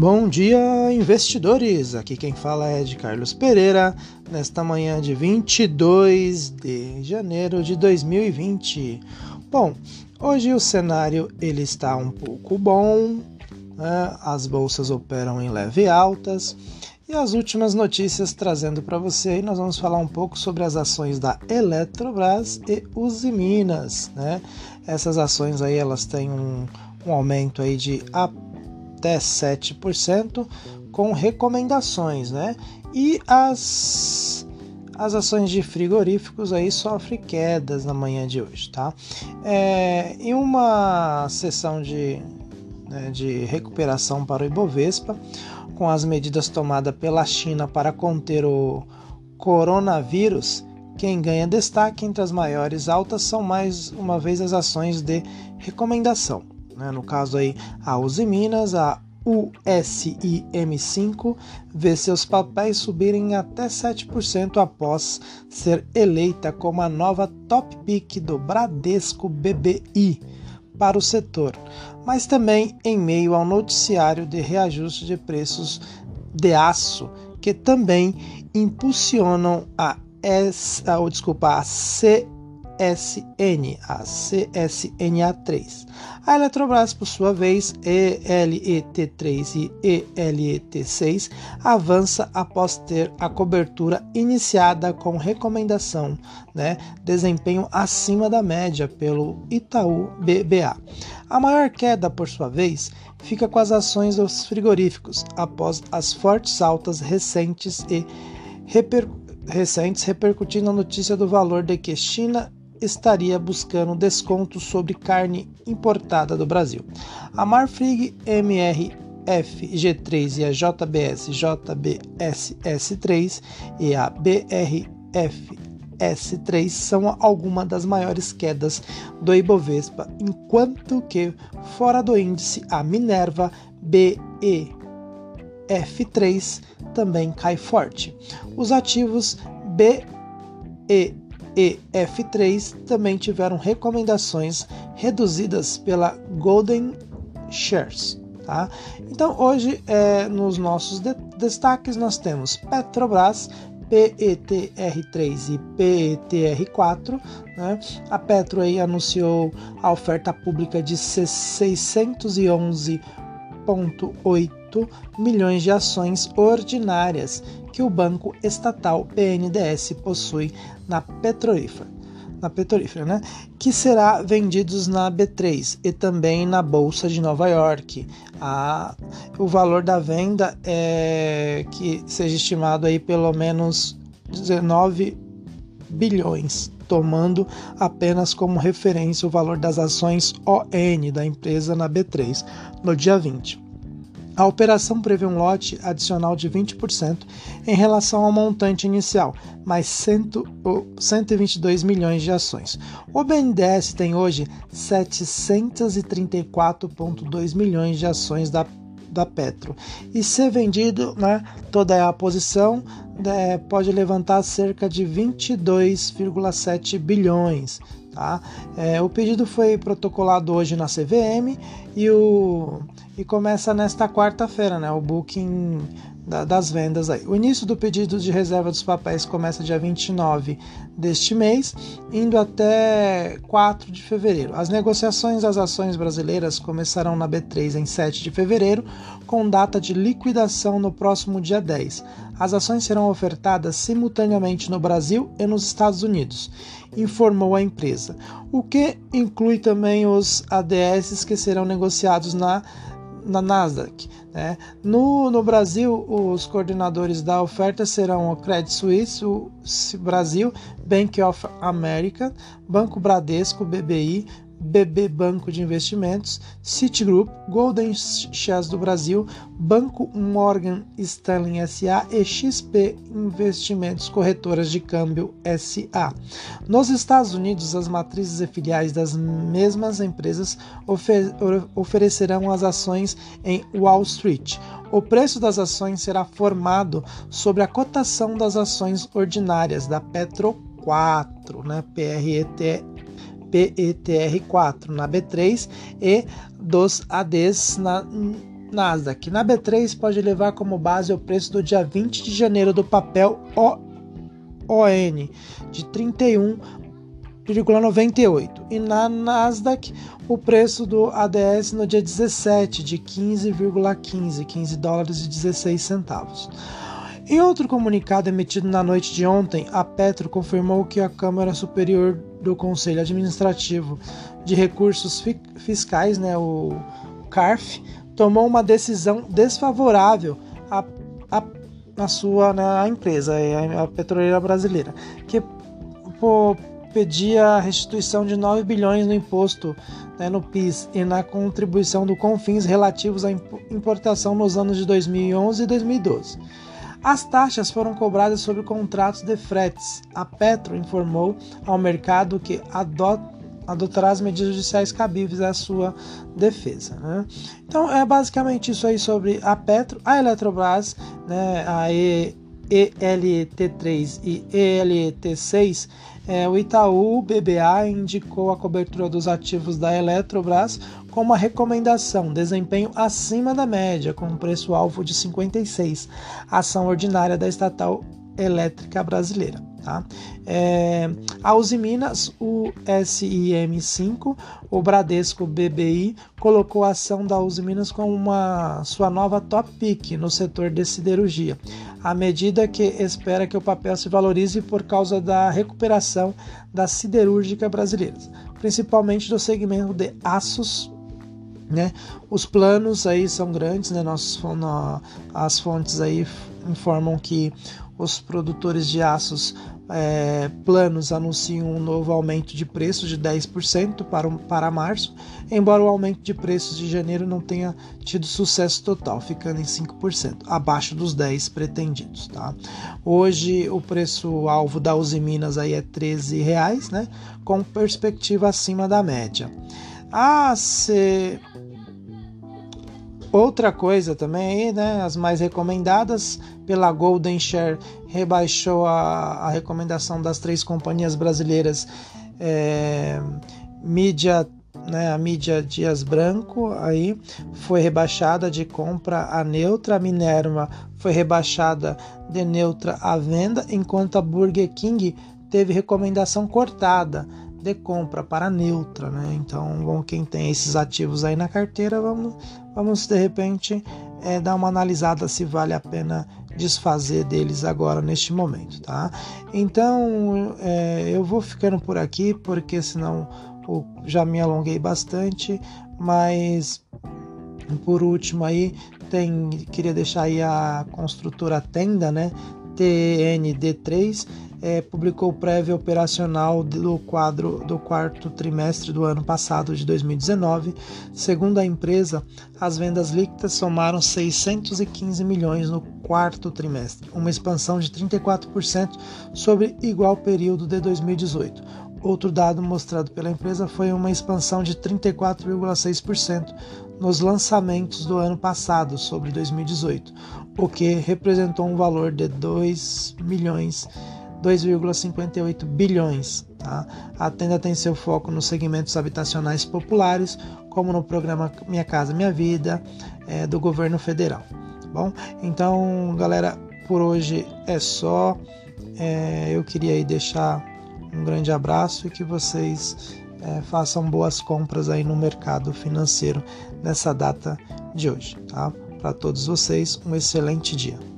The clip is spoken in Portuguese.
Bom dia, investidores! Aqui quem fala é de Carlos Pereira, nesta manhã de 22 de janeiro de 2020. Bom, hoje o cenário ele está um pouco bom, né? as bolsas operam em leve altas e as últimas notícias trazendo para você nós vamos falar um pouco sobre as ações da Eletrobras e Uzi Minas, né? Essas ações aí elas têm um, um aumento aí de até 7% com recomendações, né? E as as ações de frigoríficos aí sofrem quedas na manhã de hoje, tá? É, em uma sessão de, né, de recuperação para o Ibovespa, com as medidas tomadas pela China para conter o coronavírus, quem ganha destaque entre as maiores altas são mais uma vez as ações de recomendação. Né? No caso aí, a Uzi Minas, a USIM5 vê seus papéis subirem até 7% após ser eleita como a nova top pick do Bradesco BBI para o setor, mas também em meio ao noticiário de reajuste de preços de aço, que também impulsionam a, S, a, desculpa, a C CSN, a CSNA3. A Eletrobras, por sua vez, ELET3 e ELET6, avança após ter a cobertura iniciada com recomendação, né, desempenho acima da média pelo Itaú BBA. A maior queda, por sua vez, fica com as ações dos frigoríficos após as fortes altas recentes e reper recentes repercutindo a notícia do valor de que China estaria buscando desconto sobre carne importada do Brasil. A Marfrig MRF G3 e a JBS JBS S3 e a BRF S3 são algumas das maiores quedas do Ibovespa, enquanto que fora do índice a Minerva BEF3 também cai forte. Os ativos BE e F3 também tiveram recomendações reduzidas pela Golden Shares. Tá? Então hoje é, nos nossos de destaques nós temos Petrobras, PETR3 e PETR4. Né? A Petro aí anunciou a oferta pública de 611,8 milhões de ações ordinárias que o banco estatal BNDES possui na petrolífera, na petrolífera, né? Que será vendidos na B3 e também na bolsa de Nova York. A, o valor da venda é que seja estimado aí pelo menos 19 bilhões, tomando apenas como referência o valor das ações ON da empresa na B3 no dia 20. A operação prevê um lote adicional de 20% em relação ao montante inicial, mais 122 milhões de ações. O BNDES tem hoje 734,2 milhões de ações da, da Petro. E ser vendido, né, toda a posição é, pode levantar cerca de 22,7 bilhões. Tá? É, o pedido foi protocolado hoje na CVM e, o, e começa nesta quarta-feira, né, o booking da, das vendas. Aí. O início do pedido de reserva dos papéis começa dia 29 deste mês, indo até 4 de fevereiro. As negociações das ações brasileiras começarão na B3 em 7 de fevereiro, com data de liquidação no próximo dia 10. As ações serão ofertadas simultaneamente no Brasil e nos Estados Unidos informou a empresa, o que inclui também os ADS que serão negociados na, na Nasdaq. Né? No, no Brasil, os coordenadores da oferta serão o Credit Suisse, o Brasil, Bank of America, Banco Bradesco, BBI, BB Banco de Investimentos, Citigroup, Golden Chess do Brasil, Banco Morgan Stanley SA e XP Investimentos Corretoras de Câmbio SA. Nos Estados Unidos, as matrizes e filiais das mesmas empresas ofer oferecerão as ações em Wall Street. O preço das ações será formado sobre a cotação das ações ordinárias da Petro 4, né, PRET PETR4 na B3 e dos ADs na, Nasdaq. Na B3 pode levar como base o preço do dia 20 de janeiro do papel ON de 31,98 e na Nasdaq o preço do ADS no dia 17 de 15,15 15 dólares e 16 centavos. Em outro comunicado emitido na noite de ontem, a Petro confirmou que a Câmara Superior do Conselho Administrativo de Recursos Fiscais, né, o CARF, tomou uma decisão desfavorável à, à, à sua né, empresa, a petroleira brasileira, que pô, pedia a restituição de 9 bilhões no imposto né, no PIS e na contribuição do Confins relativos à importação nos anos de 2011 e 2012. As taxas foram cobradas sobre contratos de fretes. A Petro informou ao mercado que adotará as medidas judiciais cabíveis à sua defesa. Né? Então é basicamente isso aí sobre a Petro, a Eletrobras, né, a e, ELT3 e ELT6 é, o Itaú BBA indicou a cobertura dos ativos da Eletrobras com uma recomendação, desempenho acima da média, com um preço-alvo de 56, ação ordinária da estatal elétrica brasileira. Tá? É, a Uzi Minas, o SIM5, o Bradesco BBI, colocou a ação da Uzi Minas como uma sua nova top pick no setor de siderurgia, à medida que espera que o papel se valorize por causa da recuperação da siderúrgica brasileira, principalmente do segmento de aços né? Os planos aí são grandes, né? As fontes aí informam que os produtores de aços é, planos anunciam um novo aumento de preços de 10% para, para março, embora o aumento de preços de janeiro não tenha tido sucesso total, ficando em 5%, abaixo dos 10% pretendidos. Tá? Hoje o preço-alvo da Uzi Minas aí é R$ reais, né? com perspectiva acima da média. Ah, se Outra coisa também, né, as mais recomendadas pela Golden Share rebaixou a, a recomendação das três companhias brasileiras é, mídia né, a mídia Dias Branco aí foi rebaixada de compra a neutra, a Minerva foi rebaixada de neutra à venda, enquanto a Burger King teve recomendação cortada de compra para neutra, né? Então, bom, quem tem esses ativos aí na carteira, vamos, vamos de repente é, dar uma analisada se vale a pena desfazer deles agora neste momento, tá? Então, é, eu vou ficando por aqui porque senão eu já me alonguei bastante, mas por último aí tem queria deixar aí a construtora Tenda, né? TND3 é, publicou prévia operacional do quadro do quarto trimestre do ano passado de 2019. Segundo a empresa, as vendas líquidas somaram 615 milhões no quarto trimestre, uma expansão de 34% sobre igual período de 2018. Outro dado mostrado pela empresa foi uma expansão de 34,6% nos lançamentos do ano passado sobre 2018, o que representou um valor de 2 milhões 2,58 bilhões. Tá? A tenda tem seu foco nos segmentos habitacionais populares, como no programa Minha Casa Minha Vida, é, do governo federal. Tá bom, então, galera, por hoje é só. É, eu queria aí deixar um grande abraço e que vocês é, façam boas compras aí no mercado financeiro nessa data de hoje. Tá? Para todos vocês, um excelente dia.